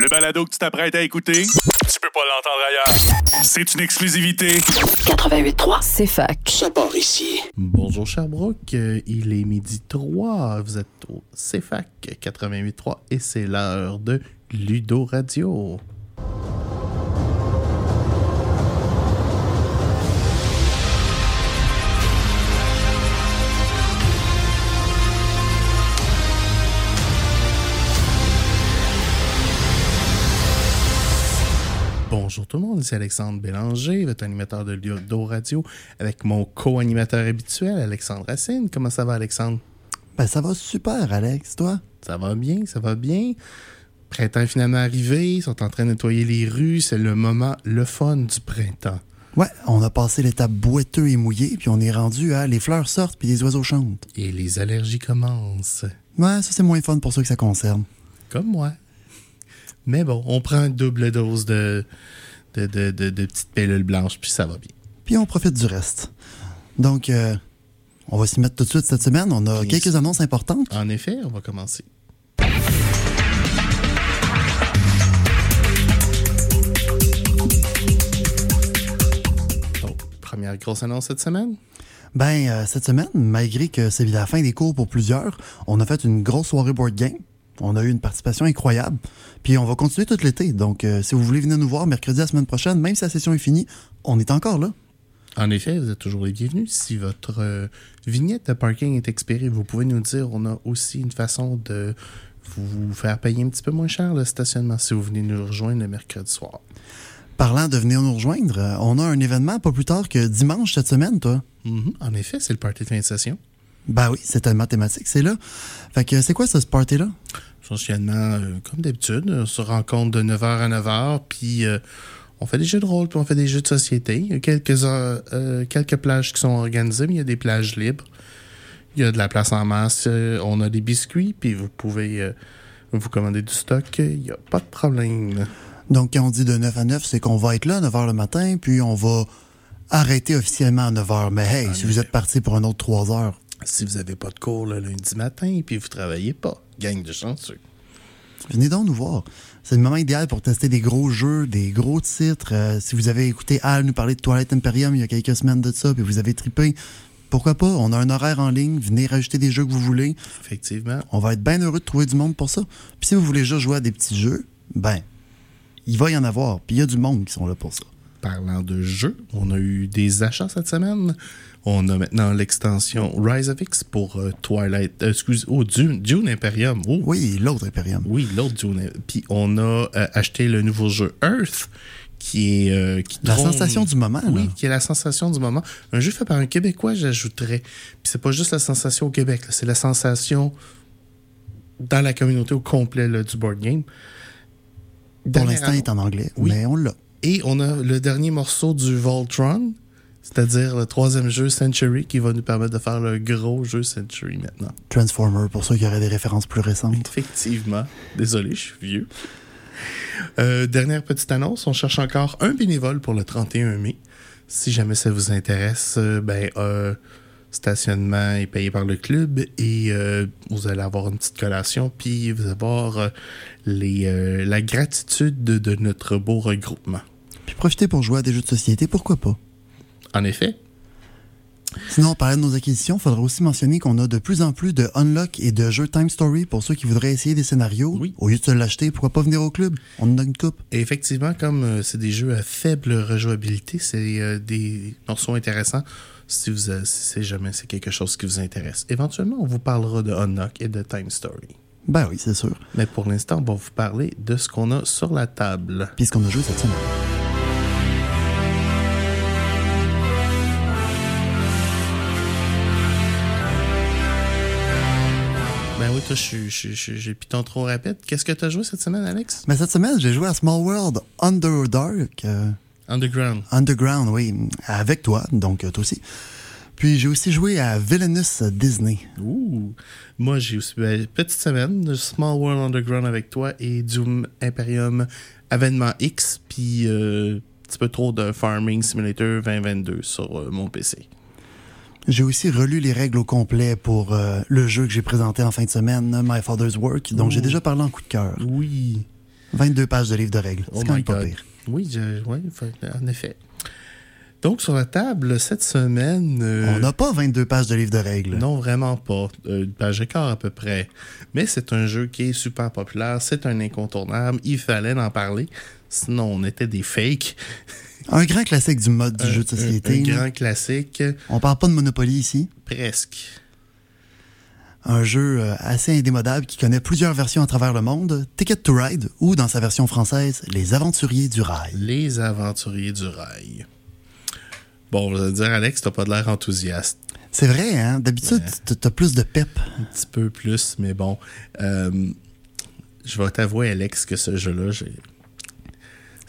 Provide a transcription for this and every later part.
Le balado que tu t'apprêtes à écouter, tu peux pas l'entendre ailleurs. C'est une exclusivité. 88.3, c'est fac. Ça part ici. Bonjour Sherbrooke, Euh, il est midi 3, vous êtes au CFAC 88.3 et c'est l'heure de Ludo Radio. Tout le monde, c'est Alexandre Bélanger, votre animateur de Ludo Radio, avec mon co-animateur habituel, Alexandre Racine. Comment ça va, Alexandre? Ben, ça va super, Alex, toi? Ça va bien, ça va bien. Printemps est finalement arrivé, ils sont en train de nettoyer les rues, c'est le moment, le fun du printemps. Ouais, on a passé l'étape boiteux et mouillé, puis on est rendu à les fleurs sortent puis les oiseaux chantent. Et les allergies commencent. Ouais, ça c'est moins fun pour ceux que ça concerne. Comme moi. Mais bon, on prend une double dose de, de, de, de- de petites pilules blanches, puis ça va bien. Puis on profite du reste. Donc, euh, on va s'y mettre tout de suite cette semaine. On a Bien quelques sûr. annonces importantes. En effet, on va commencer. Donc, première grosse annonce cette semaine? Ben, euh, cette semaine, malgré que c'est la fin des cours pour plusieurs, on a fait une grosse soirée board game. On a eu une participation incroyable. Puis on va continuer tout l'été. Donc, euh, si vous voulez venir nous voir mercredi la semaine prochaine, même si la session est finie, on est encore là. En effet, vous êtes toujours les bienvenus. Si votre euh, vignette de parking est expirée, vous pouvez nous le dire. On a aussi une façon de vous faire payer un petit peu moins cher le stationnement si vous venez nous rejoindre le mercredi soir. Parlant de venir nous rejoindre, euh, on a un événement pas plus tard que dimanche cette semaine, toi. Mhm. En effet, c'est le party de fin de session. Ben oui, c'est tellement thématique, c'est là. Fait que c'est quoi ce party-là? Essentiellement, euh, comme d'habitude, on se rencontre de 9h à 9h, puis euh, on fait des jeux de rôle, puis on fait des jeux de société. Il y a quelques, euh, quelques plages qui sont organisées, mais il y a des plages libres. Il y a de la place en masse, on a des biscuits, puis vous pouvez vous commander du stock. Il n'y a pas de problème. Donc, quand on dit de 9 à 9, c'est qu'on va être là à 9 h le matin, puis on va arrêter officiellement à 9 h. Mais hey, si vous êtes parti pour un autre 3 heures, Si vous n'avez pas de cours le lundi matin, puis vous travaillez pas, gang de chanceux. venez donc nous voir. C'est le moment idéal pour tester des gros jeux, des gros titres. Euh, si vous avez écouté Al nous parler de Twilight Imperium il y a quelques semaines de ça, puis vous avez trippé, pourquoi pas? On a un horaire en ligne, venez rajouter des jeux que vous voulez. Effectivement. On va être bien heureux de trouver du monde pour ça. Puis si vous voulez juste jouer à des petits jeux, ben, il va y en avoir. Puis il y a du monde qui sont là pour ça. Parlant de jeux, on a eu des achats cette semaine. On a maintenant l'extension Rise of X pour euh, Twilight. euh, excuse, oh, Dune, Dune Imperium. Oh, Oui, l'autre Imperium. Oui, l'autre Dune. Puis on a euh, acheté le nouveau jeu Earth, qui est. euh, qui La trône- sensation du moment, Oui, là. qui est la sensation du moment. Un jeu fait par un Québécois, j'ajouterais. Puis c'est pas juste la sensation au Québec, c'est la sensation dans la communauté au complet là, du board game. Pour l'instant, il est en anglais, Oui. mais on l'a. et on a le dernier morceau du Voltron, c'est-à-dire le troisième jeu Century, qui va nous permettre de faire le gros jeu Century maintenant. Transformer, pour ceux qui auraient des références plus récentes. Effectivement. Désolé, je suis vieux. Euh, dernière petite annonce, on cherche encore un bénévole pour le 31 mai. Si jamais ça vous intéresse, euh, ben, euh, stationnement est payé par le club et euh, vous allez avoir une petite collation, puis vous allez avoir les, la gratitude de, de notre beau regroupement. Puis profitez pour jouer à des jeux de société, pourquoi pas? En effet, Sinon, on parlait de nos acquisitions, il faudrait aussi mentionner qu'on a de plus en plus de unlock et de jeux Time Story pour ceux qui voudraient essayer des scénarios. Oui. Au lieu de se l'acheter, pourquoi pas venir au club? On en a une coupe. Et effectivement, comme euh, c'est des jeux à faible rejouabilité, c'est euh, des morceaux intéressants si vous euh, si c'est jamais c'est quelque chose qui vous intéresse. Éventuellement, on vous parlera de Unlock et de Time Story. Ben oui, c'est sûr. Mais pour l'instant, on va vous parler de ce qu'on a sur la table. Puis ce qu'on a joué cette semaine. Ben oui, toi, j'ai piton trop rapide. Qu'est-ce que tu as joué cette semaine, Alex? Mais cette semaine, j'ai joué à Small World Underdark. euh, Underground. Underground, oui, avec toi, donc euh, toi aussi. Puis j'ai aussi joué à Villainous Disney. Ouh. Moi, j'ai aussi ben, petite semaine de Small World Underground avec toi et Doom Imperium Avènement X, puis euh, un petit peu trop de Farming Simulator 2022 sur euh, mon PC. J'ai aussi relu les règles au complet pour euh, le jeu que j'ai présenté en fin de semaine, My Father's Work, dont j'ai déjà parlé en coup de cœur. Oui. 22 pages de livre de règles. Oh C'est quand my même pas God. pire. Oui, je- ouais, en effet. Donc, sur la table, cette semaine... euh, On n'a pas 22 pages de livre de règles. Non, vraiment pas. Euh, Une page et quart à peu près. Mais c'est un jeu qui est super populaire. C'est un incontournable. Il fallait en parler. Sinon, on était des fakes. Un grand classique du mode du jeu de société. Un, grand classique. On parle pas de Monopoly ici. Presque. Un jeu euh, assez indémodable qui connaît plusieurs versions à travers le monde. Ticket to Ride ou dans sa version française, Les Aventuriers du Rail. Les aventuriers du rail. Bon, vous allez dire, Alex, t'as pas de l'air enthousiaste. C'est vrai, hein? D'habitude, Ouais. tu as plus de pep. Un petit peu plus, mais bon. Euh, je vais t'avouer, Alex, que ce jeu-là, j'ai.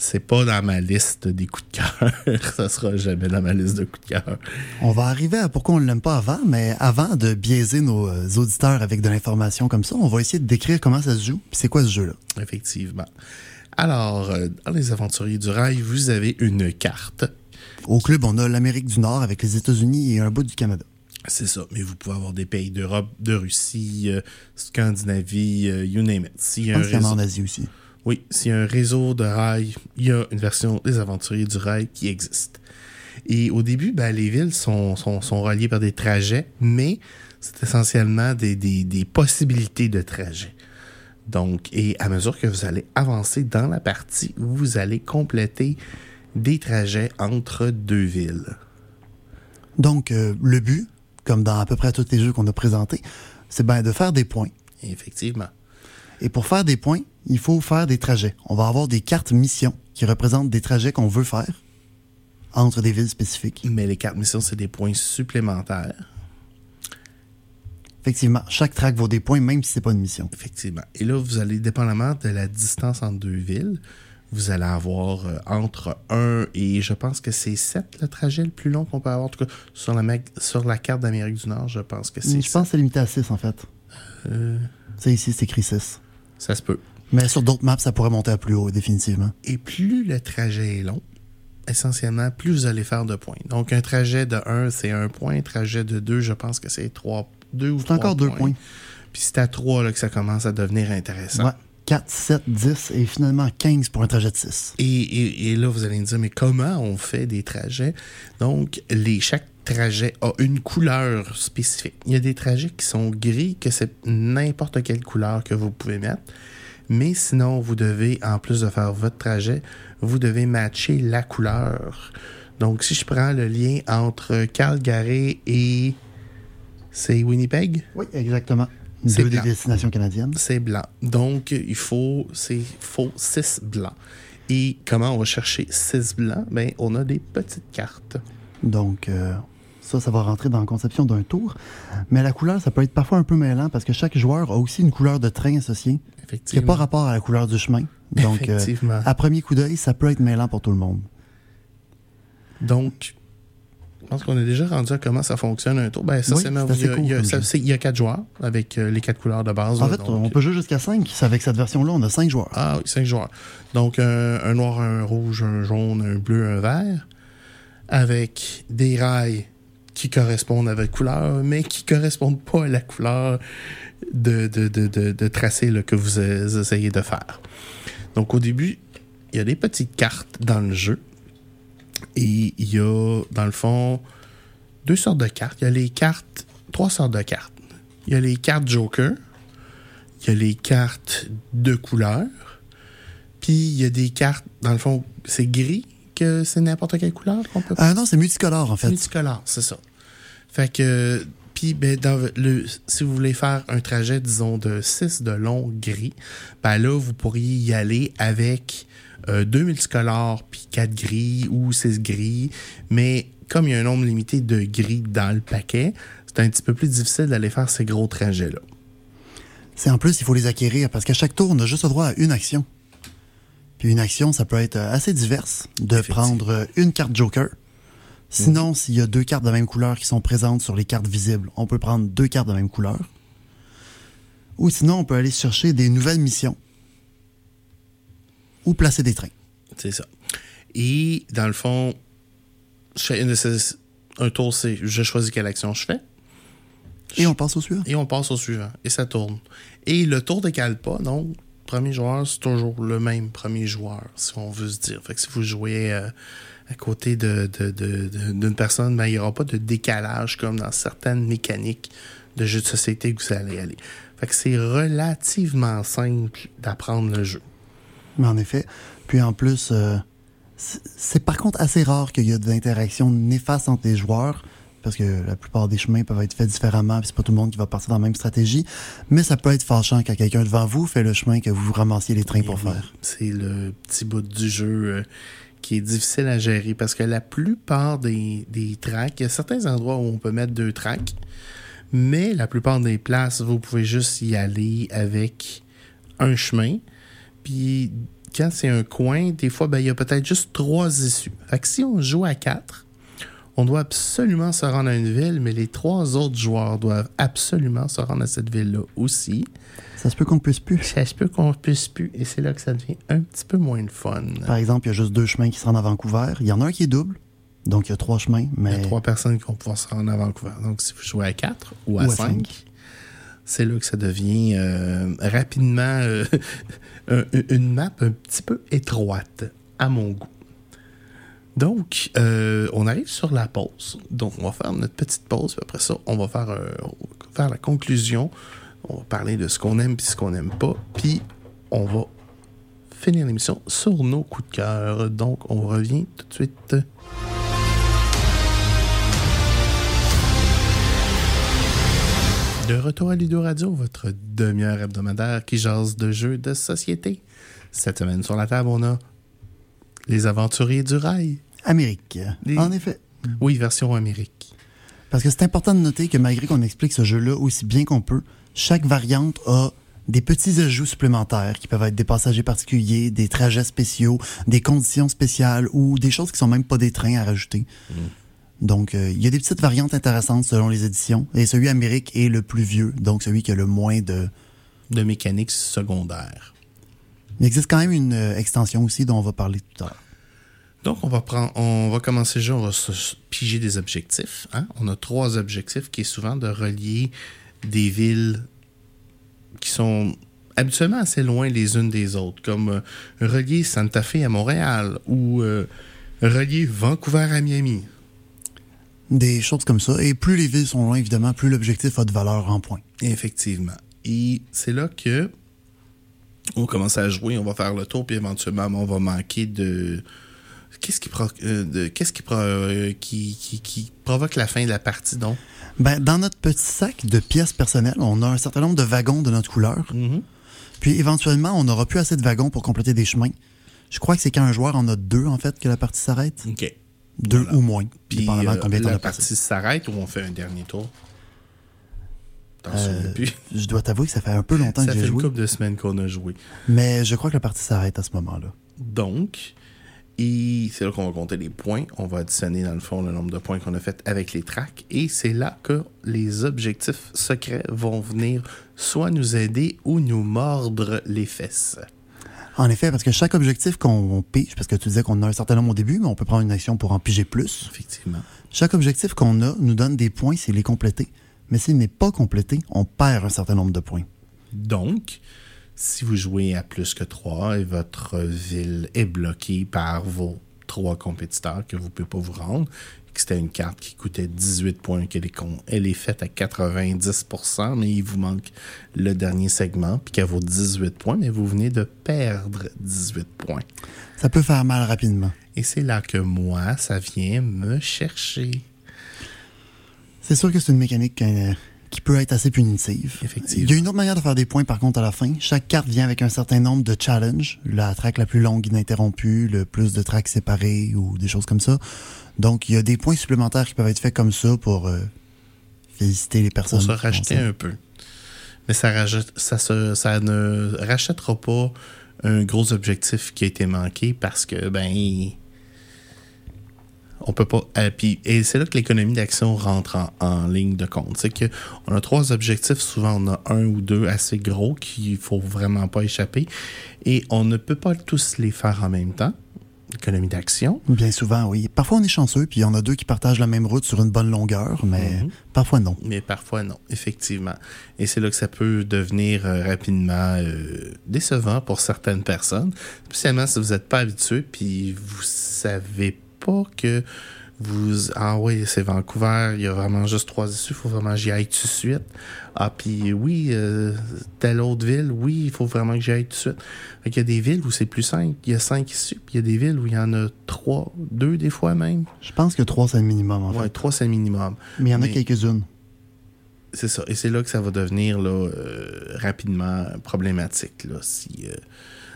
C'est pas dans ma liste des coups de cœur. Ça sera jamais dans ma liste de coups de cœur. On va arriver à pourquoi on ne l'aime pas avant, mais avant de biaiser nos euh, auditeurs avec de l'information comme ça, on va essayer de décrire comment ça se joue, c'est quoi ce jeu-là. Effectivement. Alors, euh, dans les aventuriers du rail, vous avez une carte. Au club, on a l'Amérique du Nord avec les États-Unis et un bout du Canada. C'est ça, mais vous pouvez avoir des pays d'Europe, de Russie, euh, Scandinavie, euh, you name it. Je pense y réseau- en Asie aussi. Oui, s'il y a un réseau de rails, il y a une version des aventuriers du rail qui existe. Et au début, ben, les villes sont, sont, sont reliées par des trajets, mais c'est essentiellement des, des, des possibilités de trajets. Donc, et à mesure que vous allez avancer dans la partie, vous allez compléter des trajets entre deux villes. Donc, euh, le but, comme dans à peu près tous les jeux qu'on a présentés, c'est ben de faire des points. Effectivement. Et pour faire des points, il faut faire des trajets. On va avoir des cartes missions qui représentent des trajets qu'on veut faire entre des villes spécifiques. Mais les cartes missions, c'est des points supplémentaires. Effectivement, chaque track vaut des points, même si c'est pas une mission. Effectivement. Et là, vous allez, dépendamment de la distance entre deux villes, vous allez avoir euh, entre 1 et je pense que c'est 7 le trajet le plus long qu'on peut avoir. En tout cas, sur la, sur la carte d'Amérique du Nord, je pense que c'est Je pense que c'est limité à 6 en fait. Euh, C'est ici, c'est écrit 6. Ça se peut. Mais sur d'autres maps, ça pourrait monter à plus haut, définitivement. Et plus le trajet est long, essentiellement, plus vous allez faire de points. Donc, un trajet de 1, c'est 1 point. Un trajet de 2, je pense que c'est 3, 2 ou C'est 3 encore deux points. Puis c'est à 3 là, que ça commence à devenir intéressant. Ouais. 4, 7, 10 et finalement 15 pour un trajet de 6. Et, et- et là, vous allez me dire, mais comment on fait des trajets? Donc, les, chaque trajet a une couleur spécifique. Il y a des trajets qui sont gris, que c'est n'importe quelle couleur que vous pouvez mettre. Mais sinon, vous devez, en plus de faire votre trajet, vous devez matcher la couleur. Donc, si je prends le lien entre Calgary et... C'est Winnipeg? Oui, exactement. C'est Deux des blanc. destinations canadiennes. c'est blanc. Donc, il faut, c'est faut 6 blancs. Et comment on va chercher 6 blancs? Ben, on a des petites cartes. Donc, euh, ça, ça va rentrer dans la conception d'un tour. Mais la couleur, ça peut être parfois un peu mêlant parce que chaque joueur a aussi une couleur de train associée qui n'a pas rapport à la couleur du chemin. Donc, euh, Effectivement. à premier coup d'œil, ça peut être mêlant pour tout le monde. Donc, pense qu'on est déjà rendu à comment ça fonctionne un tour. Ben, ça, Oui, c'est il, c'est- il y a quatre joueurs avec euh, les quatre couleurs de base. En fait, donc- on peut jouer jusqu'à 5. Avec cette version-là, on a 5 joueurs. Ah oui, cinq joueurs. Donc, un, un noir, un rouge, un jaune, un bleu, un vert, avec des rails qui correspondent à votre couleur, mais qui correspondent pas à la couleur de, de, de, de, de tracé là, que vous euh, essayez de faire. Donc, au début, il y a des petites cartes dans le jeu. Et il y a, dans le fond, deux sortes de cartes. Il y a les cartes, trois sortes de cartes. Il y a les cartes Joker, il y a les cartes de couleur, puis il y a des cartes, dans le fond, c'est gris, que c'est n'importe quelle couleur qu'on peut Ah non, c'est multicolore, en fait. Multicolore, c'est ça. Fait que, puis ben, dans le, si vous voulez faire un trajet, disons, de 6 de long gris, ben là, vous pourriez y aller avec euh, deux multicolores, puis quatre gris ou six gris. Mais comme il y a un nombre limité de gris dans le paquet, c'est un petit peu plus difficile d'aller faire ces gros trajets-là. C'est en plus, il faut les acquérir parce qu'à chaque tour, on a juste le droit à une action. Puis une action, ça peut être assez diverse. De prendre une carte Joker. Sinon, s'il y a deux cartes de même couleur qui sont présentes sur les cartes visibles, on peut prendre deux cartes de même couleur. Ou sinon, on peut aller chercher des nouvelles missions. Ou placer des trains. C'est ça. Et dans le fond, de un tour, c'est je choisis quelle action je fais. Et on passe au suivant. Et on passe au suivant. Et ça tourne. Et le tour décale pas, donc premier joueur, c'est toujours le même premier joueur, si on veut se dire. Fait que si vous jouez euh, à côté de, de- de- de- d'une personne, ben, il n'y aura pas de décalage comme dans certaines mécaniques de jeux de société que vous allez aller. Fait que c'est relativement simple d'apprendre le jeu. Mais en effet. Puis en plus, euh, c'est par contre assez rare qu'il y ait des interactions néfastes entre les joueurs. Parce que la plupart des chemins peuvent être faits différemment, puis c'est pas tout le monde qui va partir dans la même stratégie. Mais ça peut être fâchant quand quelqu'un devant vous fait le chemin que vous ramassiez les trains pour Et oui, faire. C'est le petit bout du jeu euh, qui est difficile à gérer parce que la plupart des, des tracks, il y a certains endroits où on peut mettre deux tracks, mais la plupart des places, vous pouvez juste y aller avec un chemin. Puis quand c'est un coin, des fois, ben, il y a peut-être juste trois issues. Fait que si on joue à quatre, on doit absolument se rendre à une ville, mais les trois autres joueurs doivent absolument se rendre à cette ville-là aussi. Ça se peut qu'on ne puisse plus. Ça se peut qu'on puisse plus, et c'est là que ça devient un petit peu moins de fun. Par exemple, il y a juste deux chemins qui se rendent à Vancouver. Il y en a un qui est double. Donc, il y a trois chemins, Il y mais a trois personnes qui vont pouvoir se rendre à Vancouver. Donc, si vous jouez à 4 ou à Ou à 5, cinq. C'est là que ça devient euh, rapidement euh, un- une map un petit peu étroite, à mon goût. Donc, euh, on arrive sur la pause. Donc, on va faire notre petite pause. Puis après ça, on va faire, on va faire la conclusion. On va parler de ce qu'on aime et ce qu'on n'aime pas. Puis, on va finir l'émission sur nos coups de cœur. Donc, on revient tout de suite. De retour à Ludo Radio, votre demi-heure hebdomadaire qui jase de jeux de société. Cette semaine sur la table, on a Les Aventuriers du Rail. Amérique. Les- En effet. Oui, version Amérique. Parce que c'est important de noter que malgré qu'on explique ce jeu-là aussi bien qu'on peut, chaque variante a des petits ajouts supplémentaires qui peuvent être des passagers particuliers, des trajets spéciaux, des conditions spéciales ou des choses qui sont même pas des trains à rajouter. Donc, euh, il y a des petites variantes intéressantes selon les éditions. Et celui Amérique est le plus vieux, donc celui qui a le moins de... De mécanique secondaire. Il existe quand même une euh, extension aussi dont on va parler tout à l'heure. Donc, on va, prendre, on va commencer le jeu, on va se piger des objectifs. hein. On a trois objectifs qui est souvent de relier des villes qui sont habituellement assez loin les unes des autres, comme euh, relier Santa Fe à Montréal ou relier Vancouver à Miami. Des choses comme ça. Et plus les villes sont loin, évidemment, plus l'objectif a de valeur en points. Effectivement. Et c'est là que on commence à jouer, on va faire le tour, puis éventuellement, on va manquer de. Qu'est-ce qui, pro- de- qu'est-ce qui, pro- qui, qui- qui provoque la fin de la partie, donc? Ben, dans notre petit sac de pièces personnelles, on a un certain nombre de wagons de notre couleur. Puis éventuellement, on n'aura plus assez de wagons pour compléter des chemins. Je crois que c'est quand un joueur en a deux, en fait, que la partie s'arrête. OK. Deux Voilà. ou moins, Puis dépendamment de euh, combien de temps la partie s'arrête ou on fait un dernier tour? Euh? Je dois t'avouer que ça fait un peu longtemps Ça que fait j'ai une joué, couple de semaines qu'on a joué. mais je crois que la partie s'arrête à ce moment-là. Donc, et c'est là qu'on va compter les points. On va additionner, dans le fond, le nombre de points qu'on a fait avec les tracks. Et c'est là que les objectifs secrets vont venir soit nous aider ou nous mordre les fesses. En effet, parce que chaque objectif qu'on pige, parce que tu disais qu'on a un certain nombre au début, mais on peut prendre une action pour en piger plus. Effectivement. Chaque objectif qu'on a nous donne des points s'il est complété. Mais s'il n'est pas complété, on perd un certain nombre de points. Donc, si vous jouez à plus que 3 et votre ville est bloquée par vos trois compétiteurs que vous ne pouvez pas vous rendre, que c'était une carte qui coûtait 18 points, qu'elle est, con- elle est faite à 90%, mais il vous manque le dernier segment, puis qu'elle vaut 18 points, mais vous venez de perdre 18 points. Ça peut faire mal rapidement. Et c'est là que moi, ça vient me chercher. C'est sûr que c'est une mécanique euh, qui peut être assez punitive. Effectivement. Il y a une autre manière de faire des points, par contre, à la fin. Chaque carte vient avec un certain nombre de challenges. La track la plus longue ininterrompue, le plus de tracks séparés ou des choses comme ça. Donc, il y a des points supplémentaires qui peuvent être faits comme ça pour euh, féliciter les personnes. Pour se racheter un peu. Mais ça, rajoute- ça, se- ça ne rachètera pas un gros objectif qui a été manqué parce que, ben, on peut pas. euh, et c'est là que l'économie d'action rentre en, en ligne de compte. C'est que on a trois objectifs, souvent on a un ou deux assez gros qu'il faut vraiment pas échapper. Et on ne peut pas tous les faire en même temps. Économie d'action. Bien souvent, oui. Parfois, on est chanceux, puis il y en a deux qui partagent la même route sur une bonne longueur, mais Mhm. parfois non. Mais parfois non, effectivement. Et c'est là que ça peut devenir euh, rapidement euh, décevant pour certaines personnes, spécialement si vous n'êtes pas habitué, puis vous savez pas que vous... Ah oui, c'est Vancouver, il y a vraiment juste trois issues, il faut vraiment que j'y aille tout de suite. Ah, puis oui, euh, telle autre ville, oui, il faut vraiment que j'y aille tout de suite. Fait qu'il y a des villes où c'est plus simple, il y a cinq issues, puis il y a des villes où il y en a trois, deux des fois même. Je pense que trois, c'est le minimum, en Ouais, fait. trois, c'est le minimum. Mais il y en a Mais- quelques-unes. C'est ça. Et c'est là que ça va devenir là, euh, rapidement problématique là, si, euh,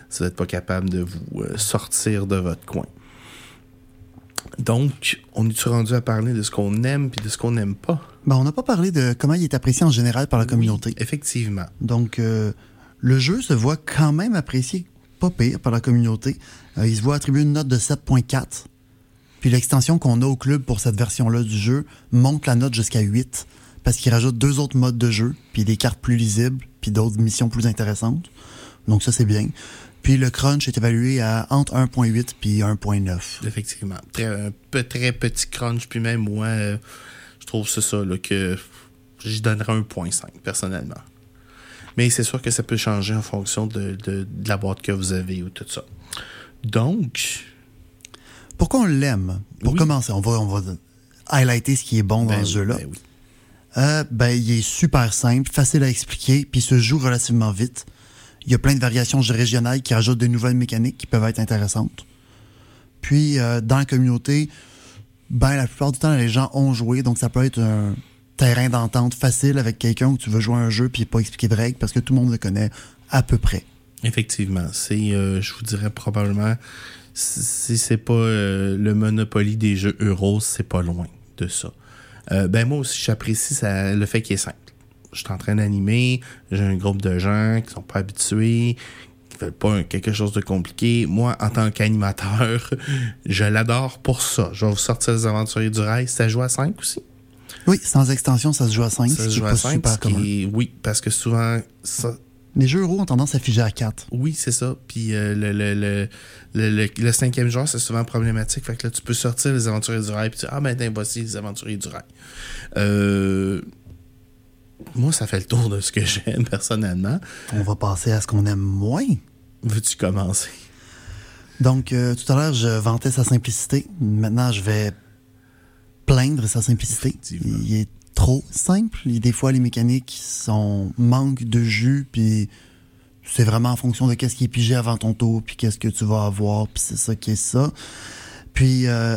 si vous n'êtes pas capable de vous euh, sortir de votre coin. Donc, on est-tu rendu à parler de ce qu'on aime et de ce qu'on n'aime pas? Ben, on n'a pas parlé de comment il est apprécié en général par la communauté. Effectivement. Donc, euh, le jeu se voit quand même apprécié pas pire par la communauté. Euh, il se voit attribuer une note de 7.4. Puis l'extension qu'on a au club pour cette version-là du jeu monte la note jusqu'à 8 parce qu'il rajoute deux autres modes de jeu, puis des cartes plus lisibles, puis d'autres missions plus intéressantes. Donc ça, c'est bien. Puis le crunch est évalué à entre 1.8 puis 1.9. Effectivement. Très, un peu, très petit crunch. Puis même moi, euh, je trouve c'est ça là, que j'y donnerais 1.5 personnellement. Mais c'est sûr que ça peut changer en fonction de, de- de la boîte que vous avez ou tout ça. Donc, Pourquoi on l'aime? Pour Oui. commencer, on va, on va highlighter ce qui est bon ben dans ce oui, jeu-là. ben oui. Euh, ben, il est super simple, facile à expliquer, puis se joue relativement vite. Il y a plein de variations régionales qui rajoutent des nouvelles mécaniques qui peuvent être intéressantes. Puis, euh, dans la communauté, ben, la plupart du temps, les gens ont joué, donc ça peut être un terrain d'entente facile avec quelqu'un où tu veux jouer un jeu puis pas expliquer de règles parce que tout le monde le connaît à peu près. Effectivement, c'est, euh, je vous dirais probablement, si c'est pas euh, le Monopoly des jeux euros, c'est pas loin de ça. Ben moi aussi, j'apprécie le fait qu'il est simple. Je suis en train d'animer, j'ai un groupe de gens qui sont pas habitués, qui veulent pas un- quelque chose de compliqué. Moi, en tant qu'animateur, je l'adore pour ça. Je vais vous sortir les aventuriers du rail. Ça joue à 5 aussi? Oui, sans extension, ça se joue à 5, Ça se joue à pas 5, super commun. oui, parce que souvent, ça, Les jeux euros ont tendance à figer à 4. Oui, c'est ça. Puis euh, le, le, le, le, cinquième joueur, c'est souvent problématique. Fait que là, tu peux sortir les aventuriers du rail, puis tu dis, ah ben, voici les aventuriers du rail. Euh, moi, ça fait le tour de ce que j'aime personnellement. On va passer à ce qu'on aime moins. Veux-tu commencer? Donc, euh, tout à l'heure, je vantais sa simplicité. Maintenant, je vais plaindre sa simplicité. Il est trop simple. Et des fois, les mécaniques sont manque de jus, puis c'est vraiment en fonction de qu'est-ce qui est pigé avant ton tour, puis qu'est-ce que tu vas avoir, puis c'est ça qui est ça. Puis, euh,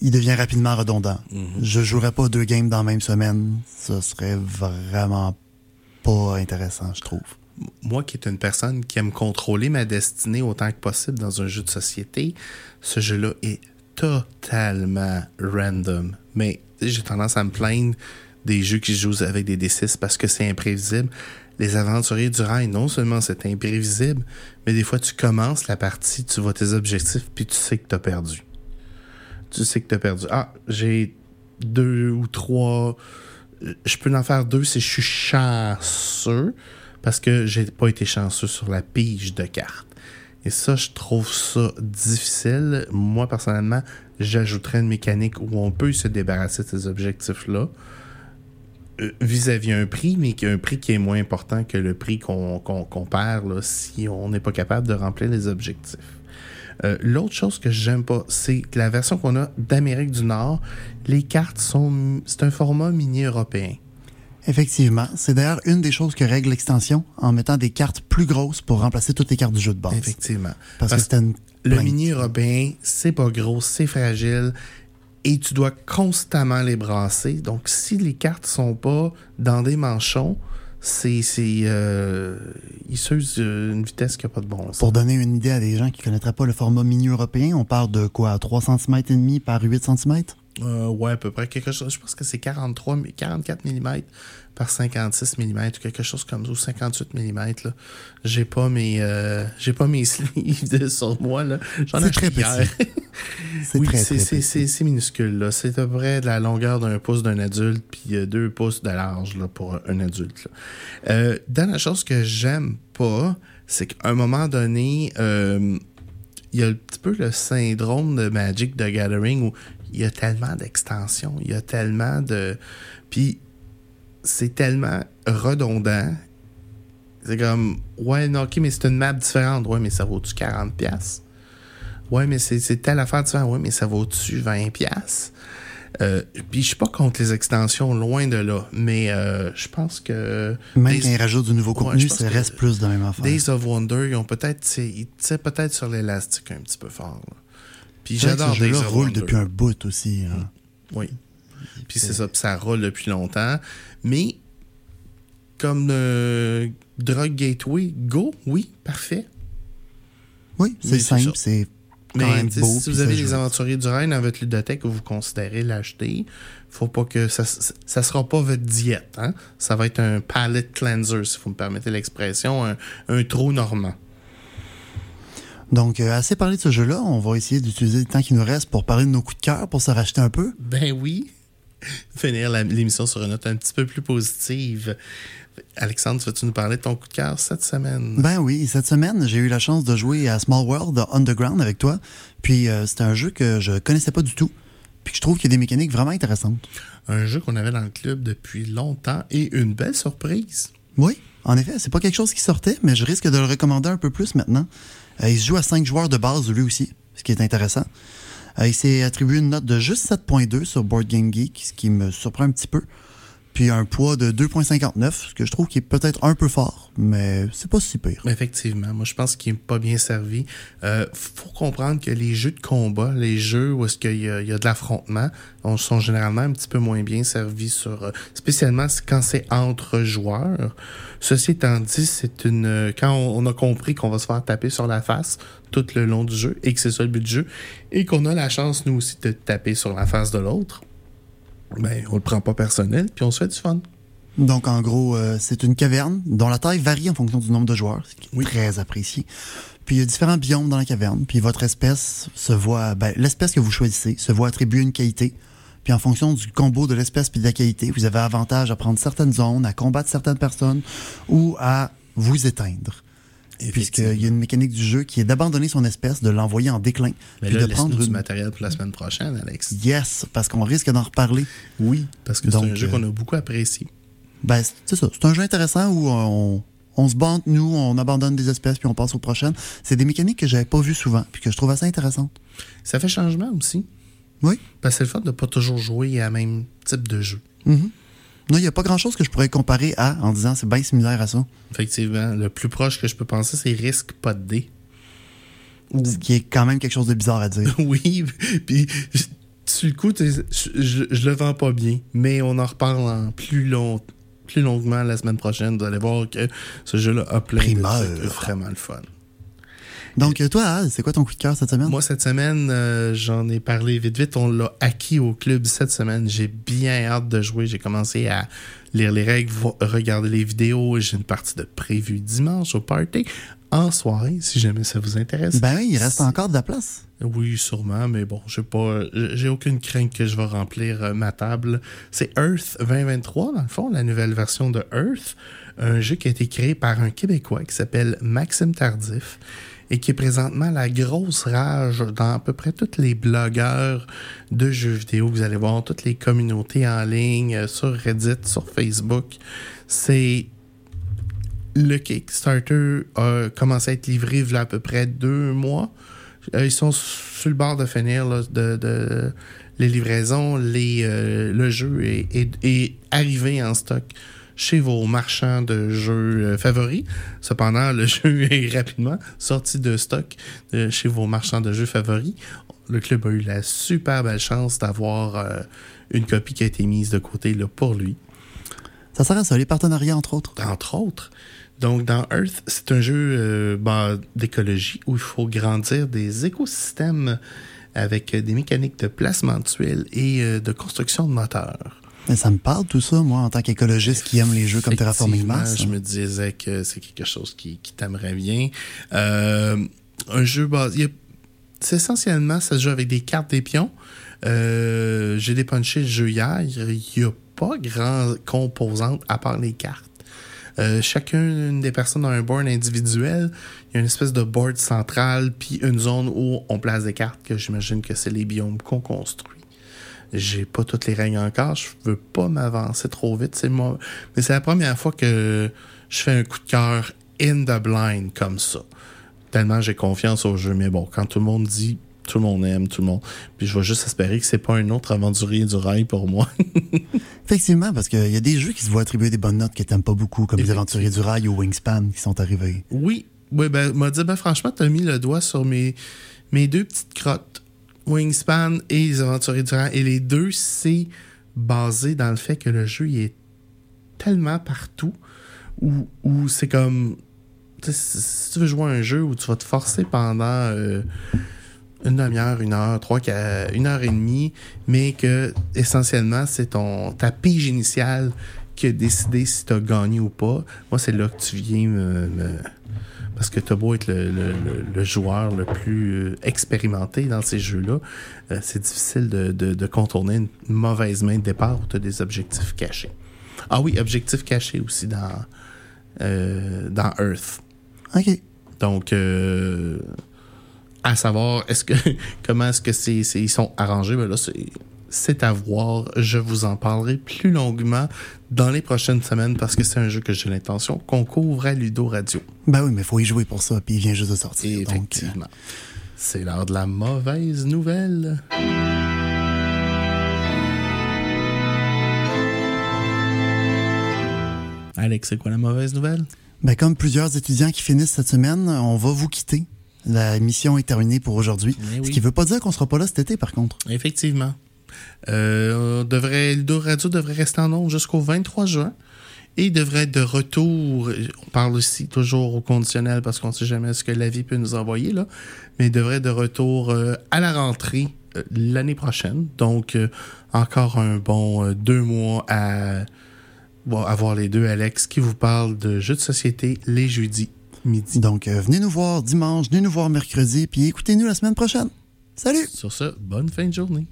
il devient rapidement redondant. Je jouerais pas deux games dans la même semaine. Ce serait vraiment pas intéressant, je trouve. moi qui est une personne qui aime contrôler ma destinée autant que possible dans un jeu de société, ce jeu-là est totalement random. Mais j'ai tendance à me plaindre des jeux qui jouent avec des D6 parce que c'est imprévisible. Les aventuriers du rail, non seulement c'est imprévisible, mais des fois tu commences la partie, tu vois tes objectifs, puis tu sais que tu as perdu. Tu sais que tu as perdu. Ah, j'ai deux ou trois. Je peux en faire deux si je suis chanceux parce que j'ai pas été chanceux sur la pige de cartes. Et ça, je trouve ça difficile. Moi, personnellement, j'ajouterais une mécanique où on peut se débarrasser de ces objectifs-là euh, vis-à-vis un prix, mais qui un prix qui est moins important que le prix qu'on perd là, si on n'est pas capable de remplir les objectifs. Euh, L'autre chose que j'aime pas, c'est que la version qu'on a d'Amérique du Nord, les cartes sont. C'est un format mini européen. Effectivement. C'est d'ailleurs une des choses que règle l'extension en mettant des cartes plus grosses pour remplacer toutes les cartes du jeu de base. Effectivement. Parce, que c'était une le plainte. mini européen, c'est pas gros, c'est fragile et tu dois constamment les brasser. Donc, si les cartes sont pas dans des manchons, c'est. euh, ils s'usent euh, une vitesse qui n'a pas de bon. Pour donner une idée à des gens qui connaîtraient pas le format mini européen, on parle de quoi? 3 cm et demi par 8 cm Euh, ouais, à peu près. Quelque chose, je pense que c'est 43, mais 44 mm par 56 mm ou quelque chose comme ça, ou 58 mm. J'ai pas mes euh, j'ai pas mes sleeves de- sur moi. J'en ai très hier. C'est oui, très, c'est, minuscule. Là. C'est à peu près de la longueur d'un pouce d'un adulte, puis euh, deux pouces de large là, pour un adulte. là. Euh, dans la chose que j'aime pas, c'est qu'à un moment donné, euh, il y a un petit peu le syndrome de Magic the Gathering où il y a tellement d'extensions, il y a tellement de. Puis c'est tellement redondant. C'est comme, ouais, non, ok, mais c'est une map différente. Ouais, mais ça vaut-tu 40$? Ouais, mais c'est telle affaire différente. Ouais, mais ça vaut-tu 20$? Euh, puis je suis pas contre les extensions, loin de là, mais euh, je pense que... Même Days- quand ils rajoutent du nouveau contenu, ça reste plus de la même affaire. Days of Wonder, ils ont peut-être... Ils peut-être sur l'élastique un petit peu fort. là. Puis j'adore roule Wonder. depuis un bout aussi. hein. Oui. Puis c'est ça, puis ça roule depuis longtemps. Mais comme euh, Drug Gateway, go, oui, parfait. Oui, c'est simple, c'est quand Mais beau. si vous avez les aventuriers du Rhin dans votre ludothèque que vous considérez l'acheter, faut pas que ça ça sera pas votre diète, hein? Ça va être un palate cleanser, si vous me permettez l'expression, un, un trou normand. Donc, euh, assez parlé de ce jeu-là. On va essayer d'utiliser le temps qui nous reste pour parler de nos coups de cœur, pour se racheter un peu. Ben oui. Finir l'émission sur une note un petit peu plus positive. Alexandre, vas-tu nous parler de ton coup de cœur cette semaine? Ben oui, cette semaine, j'ai eu la chance de jouer à Small World Underground avec toi. Puis, euh, c'était un jeu que je connaissais pas du tout. Puis que je trouve qu'il y a des mécaniques vraiment intéressantes. Un jeu qu'on avait dans le club depuis longtemps et une belle surprise. Oui, en effet, c'est pas quelque chose qui sortait, mais je risque de le recommander un peu plus maintenant. Euh, il se joue à 5 joueurs de base, lui aussi, ce qui est intéressant. Euh, il s'est attribué une note de juste 7.2 sur Board Game Geek, ce qui me surprend un petit peu. Puis un poids de 2.59, ce que je trouve qui est peut-être un peu fort, mais c'est pas si pire. Effectivement, moi je pense qu'il n'est pas bien servi. Euh, faut comprendre que les jeux de combat, les jeux où est-ce qu'il y, y a de l'affrontement, on- sont généralement un petit peu moins bien servis sur, euh, spécialement quand c'est entre joueurs. Ceci étant dit, c'est une euh, quand on a compris qu'on va se faire taper sur la face tout le long du jeu et que c'est ça le but du jeu et qu'on a la chance nous aussi de taper sur la face de l'autre, ben on le prend pas personnel puis on se fait du fun. Donc, en gros, euh, c'est une caverne dont la taille varie en fonction du nombre de joueurs, ce qui est Oui. très apprécié. Puis, il y a différents biomes dans la caverne. Puis, votre espèce se voit... Ben, l'espèce que vous choisissez se voit attribuer une qualité. Puis, en fonction du combo de l'espèce puis de la qualité, vous avez avantage à prendre certaines zones, à combattre certaines personnes ou à vous éteindre. Puisqu'il y a une mécanique du jeu qui est d'abandonner son espèce, de l'envoyer en déclin, Mais puis là, de prendre du matériel pour la semaine prochaine, Alex. Yes, parce qu'on risque d'en reparler. Oui, parce que c'est un jeu euh, qu'on a beaucoup apprécié. Ben, c'est ça. C'est un jeu intéressant où on, on se bat entre nous, on abandonne des espèces, puis on passe aux prochaines. C'est des mécaniques que j'avais pas vues souvent, puis que je trouve assez intéressantes. Ça fait changement aussi. Oui. Parce que c'est le fun de pas toujours jouer à même type de jeu. Mhm. Non, il n'y a pas grand-chose que je pourrais comparer à en disant c'est bien similaire à ça. Effectivement, le plus proche que je peux penser, c'est risque pas de. Ou- Ce qui est quand même quelque chose de bizarre à dire. oui, puis sur le coup, je, je, je le vends pas bien, mais on en reparle en plus long, plus longuement la semaine prochaine. Vous allez voir que ce jeu-là a plein Primeur. de trucs vraiment le fun. Donc, euh, toi, c'est quoi ton coup de cœur cette semaine? Moi, cette semaine, euh, j'en ai parlé vite vite. On l'a acquis au club cette semaine. J'ai bien hâte de jouer. J'ai commencé à lire les règles, regarder les vidéos. J'ai une partie de prévu dimanche au party en soirée, si jamais ça vous intéresse. Ben oui, il reste encore de la place. Oui, sûrement, mais bon, j'ai pas, j'ai aucune crainte que je vais remplir euh, ma table. C'est Earth 2023, dans le fond, la nouvelle version de Earth, un jeu qui a été créé par un Québécois qui s'appelle Maxime Tardif et qui est présentement la grosse rage dans à peu près tous les blogueurs de jeux vidéo. Vous allez voir toutes les communautés en ligne, euh, sur Reddit, sur Facebook. C'est le Kickstarter a commencé à être livré il y a à peu près deux mois. Euh, ils sont sur le bord de finir de, les livraisons. Les, euh, le jeu est arrivé en stock chez vos marchands de jeux euh, favoris. Cependant, le jeu est rapidement sorti de stock euh, chez vos marchands de jeux favoris. Le club a eu la super belle chance d'avoir euh, une copie qui a été mise de côté là, pour lui Ça sert à ça, les partenariats, entre autres. entre autres. Donc, dans Earth, c'est un jeu euh, bah, d'écologie où il faut grandir des écosystèmes avec des mécaniques de placement de tuiles et euh, de construction de moteurs. Mais ça me parle tout ça, moi, en tant qu'écologiste qui aime les jeux comme Terraforming Mars. Je me disais que c'est quelque chose qui, qui t'aimerait bien. Euh, un jeu basé. C'est essentiellement, ça se joue avec des cartes des pions. Euh, J'ai dépunché le jeu hier. Il n'y a pas grand composante à part les cartes. Euh, chacune des personnes a un board individuel. Il y a une espèce de board central, puis une zone où on place des cartes, que j'imagine que c'est les biomes qu'on construit. J'ai pas toutes les règles encore. Je veux pas m'avancer trop vite. C'est moi. Mais c'est la première fois que je fais un coup de cœur in the blind comme ça. Tellement j'ai confiance au jeu. Mais bon, quand tout le monde dit tout le monde aime, tout le monde. Puis je vais juste espérer que c'est pas un autre aventurier du rail pour moi. Effectivement, parce qu'il y a des jeux qui se voient attribuer des bonnes notes que t'aimes pas beaucoup, comme les aventuriers du rail ou Wingspan qui sont arrivés. Oui, oui, ben, m'a dit, ben, franchement, t'as mis le doigt sur mes, mes deux petites crottes, Wingspan et les aventuriers du rail. Et les deux, c'est basé dans le fait que le jeu, il est tellement partout où, où c'est comme. Si tu veux jouer à un jeu où tu vas te forcer pendant. Euh, une demi-heure, une heure, trois, une heure et demie, mais que essentiellement, c'est ton ta pige initiale qui a décidé si tu as gagné ou pas. Moi, c'est là que tu viens me. Parce que tu as beau être le, joueur le plus euh, expérimenté dans ces jeux-là, euh, c'est difficile de, contourner une mauvaise main de départ où tu as des objectifs cachés. Ah oui, objectifs cachés aussi dans, euh, dans Earth. OK. Donc, à savoir est-ce que comment est-ce que c'est, ils sont arrangés, ben là c'est à voir. Je vous en parlerai plus longuement dans les prochaines semaines parce que c'est un jeu que j'ai l'intention qu'on couvre à Ludo Radio. Ben oui, mais il faut y jouer pour ça, puis il vient juste de sortir. Effectivement. C'est l'heure de la mauvaise nouvelle. Alex, c'est quoi la mauvaise nouvelle? Ben, comme plusieurs étudiants qui finissent cette semaine, on va vous quitter la mission est terminée pour aujourd'hui. Eh Ce qui ne veut pas dire qu'on ne sera pas là cet été, par contre. Effectivement. Euh, devrait, le Radio devrait rester en ondes jusqu'au 23 juin. Et il devrait être de retour. On parle aussi toujours au conditionnel parce qu'on ne sait jamais ce que la vie peut nous envoyer, là. Mais il devrait être de retour euh, à la rentrée euh, l'année prochaine. Donc, encore un bon deux mois à avoir les deux Alex qui vous parlent de jeux de société les jeudis donc, euh, venez nous voir dimanche, venez nous voir mercredi, puis écoutez-nous la semaine prochaine. Salut! Sur ce, bonne fin de journée.